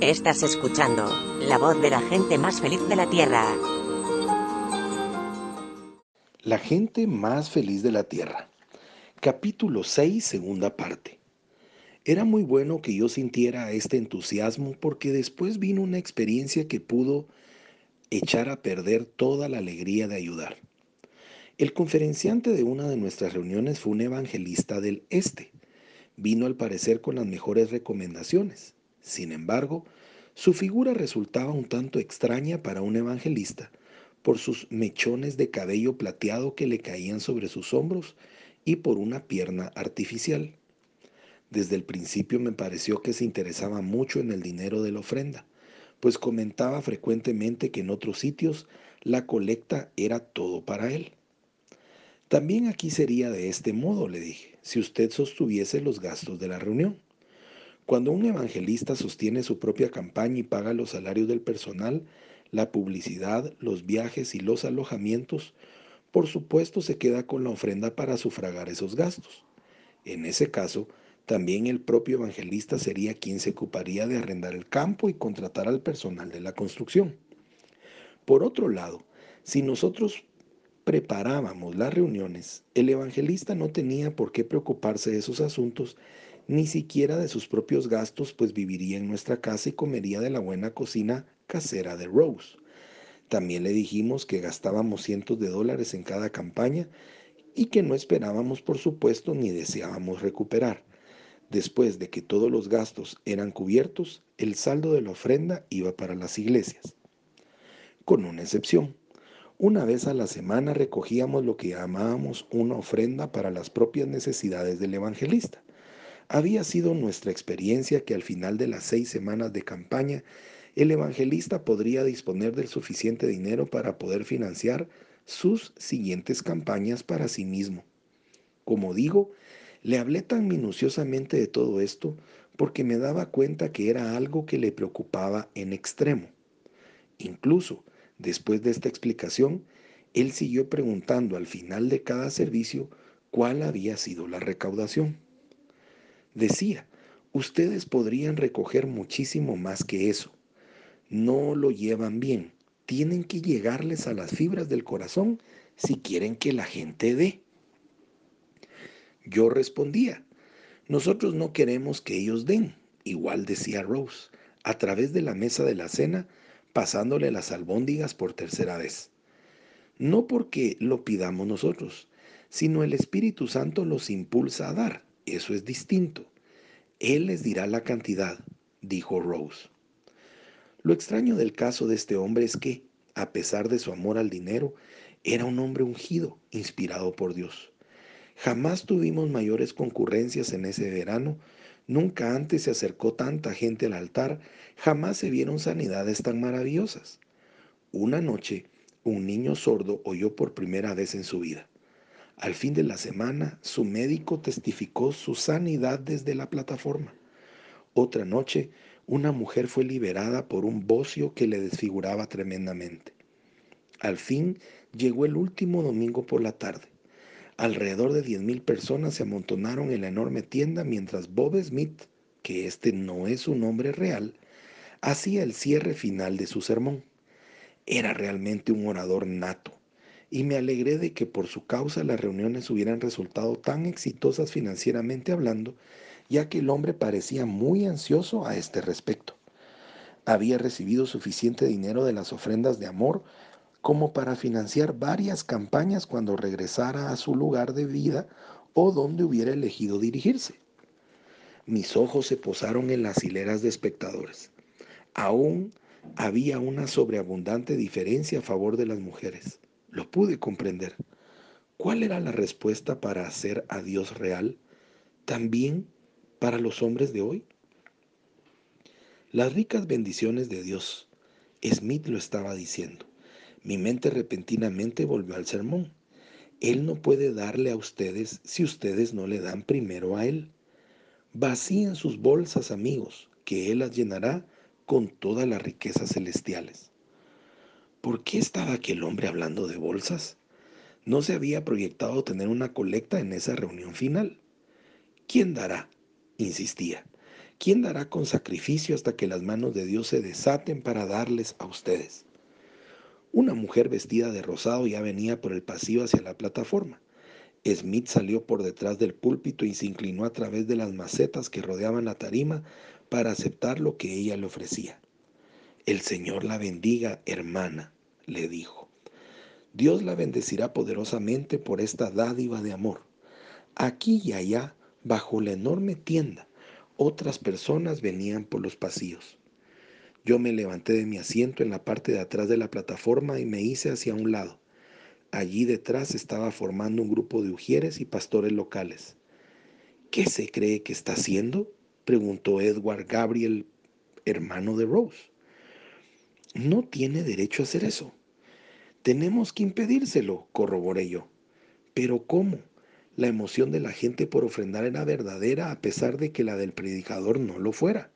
Estás escuchando la voz de la gente más feliz de la Tierra. La gente más feliz de la Tierra. Capítulo 6, segunda parte. Era muy bueno que yo sintiera este entusiasmo porque después vino una experiencia que pudo echar a perder toda la alegría de ayudar. El conferenciante de una de nuestras reuniones fue un evangelista del Este. Vino al parecer con las mejores recomendaciones. Sin embargo, su figura resultaba un tanto extraña para un evangelista por sus mechones de cabello plateado que le caían sobre sus hombros y por una pierna artificial. Desde el principio me pareció que se interesaba mucho en el dinero de la ofrenda, pues comentaba frecuentemente que en otros sitios la colecta era todo para él. También aquí sería de este modo, le dije, si usted sostuviese los gastos de la reunión. Cuando un evangelista sostiene su propia campaña y paga los salarios del personal, la publicidad, los viajes y los alojamientos, por supuesto se queda con la ofrenda para sufragar esos gastos. En ese caso, también el propio evangelista sería quien se ocuparía de arrendar el campo y contratar al personal de la construcción. Por otro lado, si nosotros preparábamos las reuniones, el evangelista no tenía por qué preocuparse de esos asuntos, ni siquiera de sus propios gastos, pues viviría en nuestra casa y comería de la buena cocina casera de Rose. También le dijimos que gastábamos cientos de dólares en cada campaña y que no esperábamos, por supuesto, ni deseábamos recuperar. Después de que todos los gastos eran cubiertos, el saldo de la ofrenda iba para las iglesias. Con una excepción. Una vez a la semana recogíamos lo que llamábamos una ofrenda para las propias necesidades del evangelista. Había sido nuestra experiencia que al final de las seis semanas de campaña, el evangelista podría disponer del suficiente dinero para poder financiar sus siguientes campañas para sí mismo. Como digo, le hablé tan minuciosamente de todo esto porque me daba cuenta que era algo que le preocupaba en extremo. Incluso, Después de esta explicación, él siguió preguntando al final de cada servicio cuál había sido la recaudación. Decía, ustedes podrían recoger muchísimo más que eso. No lo llevan bien. Tienen que llegarles a las fibras del corazón si quieren que la gente dé. Yo respondía, nosotros no queremos que ellos den, igual decía Rose. A través de la mesa de la cena pasándole las albóndigas por tercera vez. No porque lo pidamos nosotros, sino el Espíritu Santo los impulsa a dar. Eso es distinto. Él les dirá la cantidad, dijo Rose. Lo extraño del caso de este hombre es que, a pesar de su amor al dinero, era un hombre ungido, inspirado por Dios. Jamás tuvimos mayores concurrencias en ese verano Nunca antes se acercó tanta gente al altar, jamás se vieron sanidades tan maravillosas. Una noche, un niño sordo oyó por primera vez en su vida. Al fin de la semana, su médico testificó su sanidad desde la plataforma. Otra noche, una mujer fue liberada por un bocio que le desfiguraba tremendamente. Al fin llegó el último domingo por la tarde. Alrededor de 10.000 personas se amontonaron en la enorme tienda mientras Bob Smith, que este no es su nombre real, hacía el cierre final de su sermón. Era realmente un orador nato, y me alegré de que por su causa las reuniones hubieran resultado tan exitosas financieramente hablando, ya que el hombre parecía muy ansioso a este respecto. Había recibido suficiente dinero de las ofrendas de amor como para financiar varias campañas cuando regresara a su lugar de vida o donde hubiera elegido dirigirse. Mis ojos se posaron en las hileras de espectadores. Aún había una sobreabundante diferencia a favor de las mujeres. Lo pude comprender. ¿Cuál era la respuesta para hacer a Dios real? ¿También para los hombres de hoy? Las ricas bendiciones de Dios. Smith lo estaba diciendo. Mi mente repentinamente volvió al sermón. Él no puede darle a ustedes si ustedes no le dan primero a Él. Vacíen sus bolsas, amigos, que Él las llenará con todas las riquezas celestiales. ¿Por qué estaba aquel hombre hablando de bolsas? No se había proyectado tener una colecta en esa reunión final. ¿Quién dará? insistía. ¿Quién dará con sacrificio hasta que las manos de Dios se desaten para darles a ustedes? Una mujer vestida de rosado ya venía por el pasillo hacia la plataforma. Smith salió por detrás del púlpito y se inclinó a través de las macetas que rodeaban la tarima para aceptar lo que ella le ofrecía. El Señor la bendiga, hermana, le dijo. Dios la bendecirá poderosamente por esta dádiva de amor. Aquí y allá, bajo la enorme tienda, otras personas venían por los pasillos. Yo me levanté de mi asiento en la parte de atrás de la plataforma y me hice hacia un lado. Allí detrás estaba formando un grupo de ujieres y pastores locales. ¿Qué se cree que está haciendo? preguntó Edward Gabriel, hermano de Rose. No tiene derecho a hacer eso. Tenemos que impedírselo, corroboré yo. Pero ¿cómo? La emoción de la gente por ofrendar era verdadera a pesar de que la del predicador no lo fuera.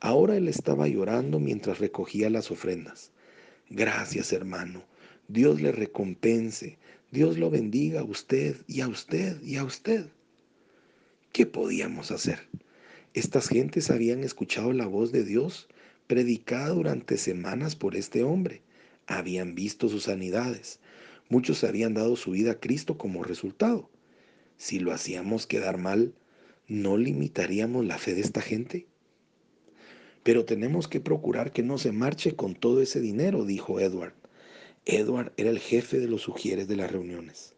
Ahora él estaba llorando mientras recogía las ofrendas. Gracias, hermano. Dios le recompense. Dios lo bendiga a usted y a usted y a usted. ¿Qué podíamos hacer? Estas gentes habían escuchado la voz de Dios predicada durante semanas por este hombre. Habían visto sus sanidades. Muchos habían dado su vida a Cristo como resultado. Si lo hacíamos quedar mal, ¿no limitaríamos la fe de esta gente? Pero tenemos que procurar que no se marche con todo ese dinero, dijo Edward. Edward era el jefe de los sugieres de las reuniones.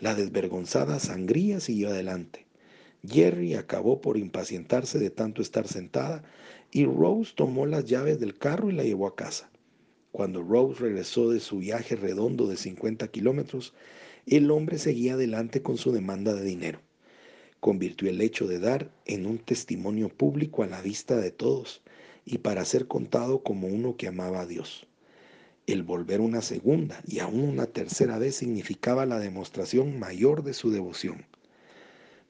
La desvergonzada sangría siguió adelante. Jerry acabó por impacientarse de tanto estar sentada y Rose tomó las llaves del carro y la llevó a casa. Cuando Rose regresó de su viaje redondo de 50 kilómetros, el hombre seguía adelante con su demanda de dinero convirtió el hecho de dar en un testimonio público a la vista de todos y para ser contado como uno que amaba a Dios. El volver una segunda y aún una tercera vez significaba la demostración mayor de su devoción.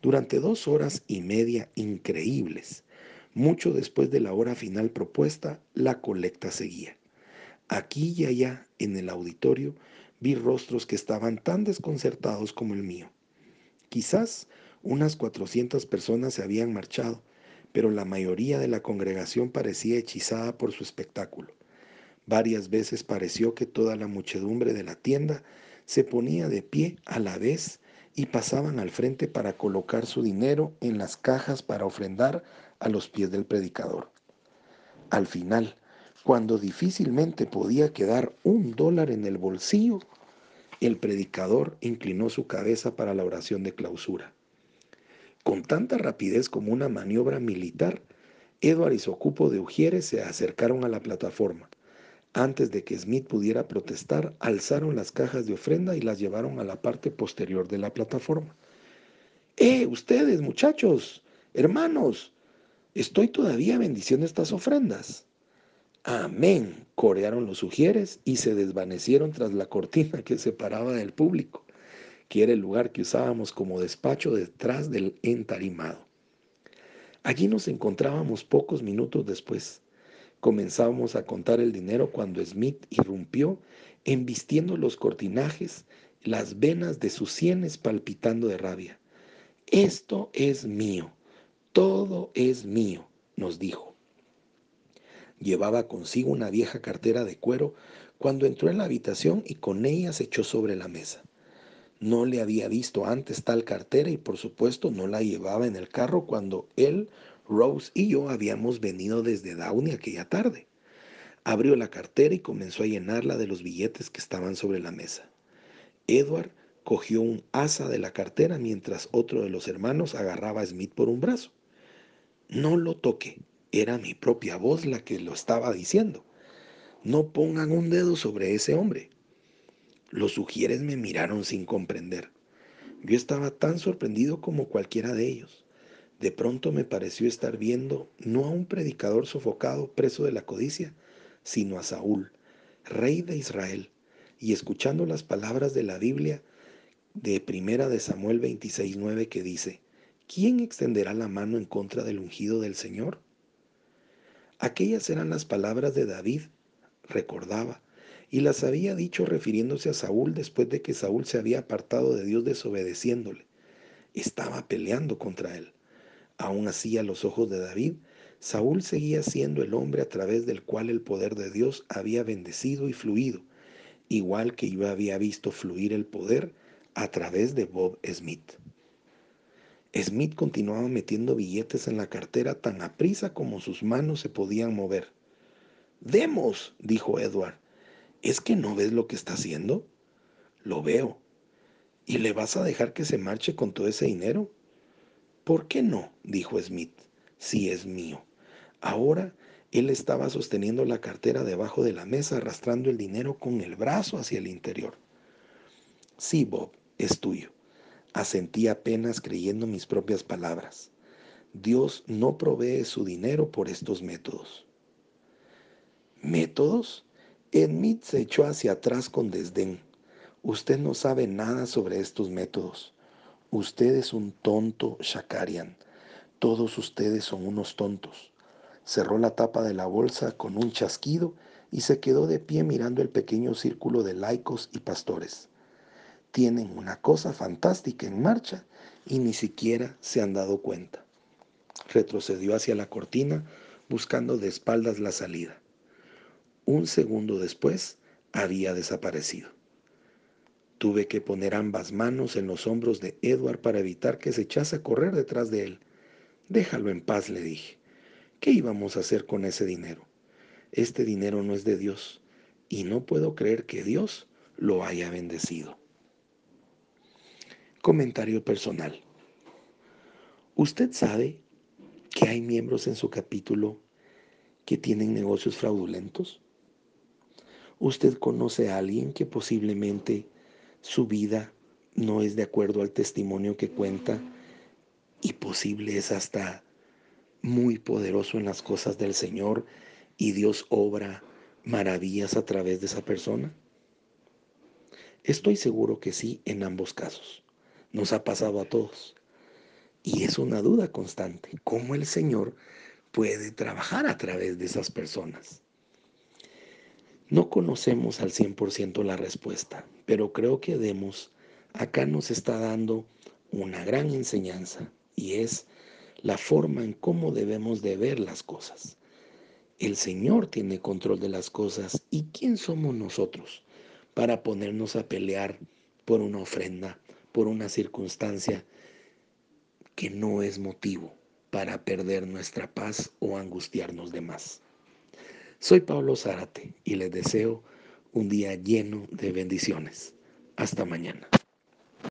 Durante dos horas y media increíbles, mucho después de la hora final propuesta, la colecta seguía. Aquí y allá, en el auditorio, vi rostros que estaban tan desconcertados como el mío. Quizás unas 400 personas se habían marchado, pero la mayoría de la congregación parecía hechizada por su espectáculo. Varias veces pareció que toda la muchedumbre de la tienda se ponía de pie a la vez y pasaban al frente para colocar su dinero en las cajas para ofrendar a los pies del predicador. Al final, cuando difícilmente podía quedar un dólar en el bolsillo, el predicador inclinó su cabeza para la oración de clausura. Con tanta rapidez como una maniobra militar, Edward y su ocupo de Ujieres se acercaron a la plataforma. Antes de que Smith pudiera protestar, alzaron las cajas de ofrenda y las llevaron a la parte posterior de la plataforma. ¡Eh, ustedes, muchachos! ¡Hermanos! Estoy todavía bendiciendo estas ofrendas. Amén, corearon los ujieres y se desvanecieron tras la cortina que separaba del público que era el lugar que usábamos como despacho detrás del entarimado. Allí nos encontrábamos pocos minutos después. Comenzábamos a contar el dinero cuando Smith irrumpió, embistiendo los cortinajes, las venas de sus sienes palpitando de rabia. Esto es mío, todo es mío, nos dijo. Llevaba consigo una vieja cartera de cuero cuando entró en la habitación y con ella se echó sobre la mesa. No le había visto antes tal cartera y por supuesto no la llevaba en el carro cuando él, Rose y yo habíamos venido desde Downey aquella tarde. Abrió la cartera y comenzó a llenarla de los billetes que estaban sobre la mesa. Edward cogió un asa de la cartera mientras otro de los hermanos agarraba a Smith por un brazo. No lo toque, era mi propia voz la que lo estaba diciendo. No pongan un dedo sobre ese hombre. Los sugieres me miraron sin comprender. Yo estaba tan sorprendido como cualquiera de ellos. De pronto me pareció estar viendo no a un predicador sofocado preso de la codicia, sino a Saúl, rey de Israel, y escuchando las palabras de la Biblia de Primera de Samuel 26:9 que dice: ¿Quién extenderá la mano en contra del ungido del Señor? Aquellas eran las palabras de David, recordaba, y las había dicho refiriéndose a Saúl después de que Saúl se había apartado de Dios desobedeciéndole. Estaba peleando contra él. Aún así, a los ojos de David, Saúl seguía siendo el hombre a través del cual el poder de Dios había bendecido y fluido, igual que yo había visto fluir el poder a través de Bob Smith. Smith continuaba metiendo billetes en la cartera tan aprisa como sus manos se podían mover. Demos, dijo Edward. ¿Es que no ves lo que está haciendo? Lo veo. ¿Y le vas a dejar que se marche con todo ese dinero? ¿Por qué no? dijo Smith. Si es mío. Ahora él estaba sosteniendo la cartera debajo de la mesa, arrastrando el dinero con el brazo hacia el interior. Sí, Bob, es tuyo. Asentí apenas creyendo mis propias palabras. Dios no provee su dinero por estos métodos. ¿Métodos? Smith se echó hacia atrás con desdén. Usted no sabe nada sobre estos métodos. Usted es un tonto, Shakarian. Todos ustedes son unos tontos. Cerró la tapa de la bolsa con un chasquido y se quedó de pie mirando el pequeño círculo de laicos y pastores. Tienen una cosa fantástica en marcha y ni siquiera se han dado cuenta. Retrocedió hacia la cortina buscando de espaldas la salida. Un segundo después había desaparecido. Tuve que poner ambas manos en los hombros de Edward para evitar que se echase a correr detrás de él. Déjalo en paz, le dije. ¿Qué íbamos a hacer con ese dinero? Este dinero no es de Dios y no puedo creer que Dios lo haya bendecido. Comentario personal. ¿Usted sabe que hay miembros en su capítulo que tienen negocios fraudulentos? ¿Usted conoce a alguien que posiblemente su vida no es de acuerdo al testimonio que cuenta y posible es hasta muy poderoso en las cosas del Señor y Dios obra maravillas a través de esa persona? Estoy seguro que sí en ambos casos. Nos ha pasado a todos. Y es una duda constante, cómo el Señor puede trabajar a través de esas personas. No conocemos al 100% la respuesta, pero creo que Demos acá nos está dando una gran enseñanza y es la forma en cómo debemos de ver las cosas. El Señor tiene control de las cosas y ¿quién somos nosotros para ponernos a pelear por una ofrenda, por una circunstancia que no es motivo para perder nuestra paz o angustiarnos de más? Soy Pablo Zárate y les deseo un día lleno de bendiciones. Hasta mañana.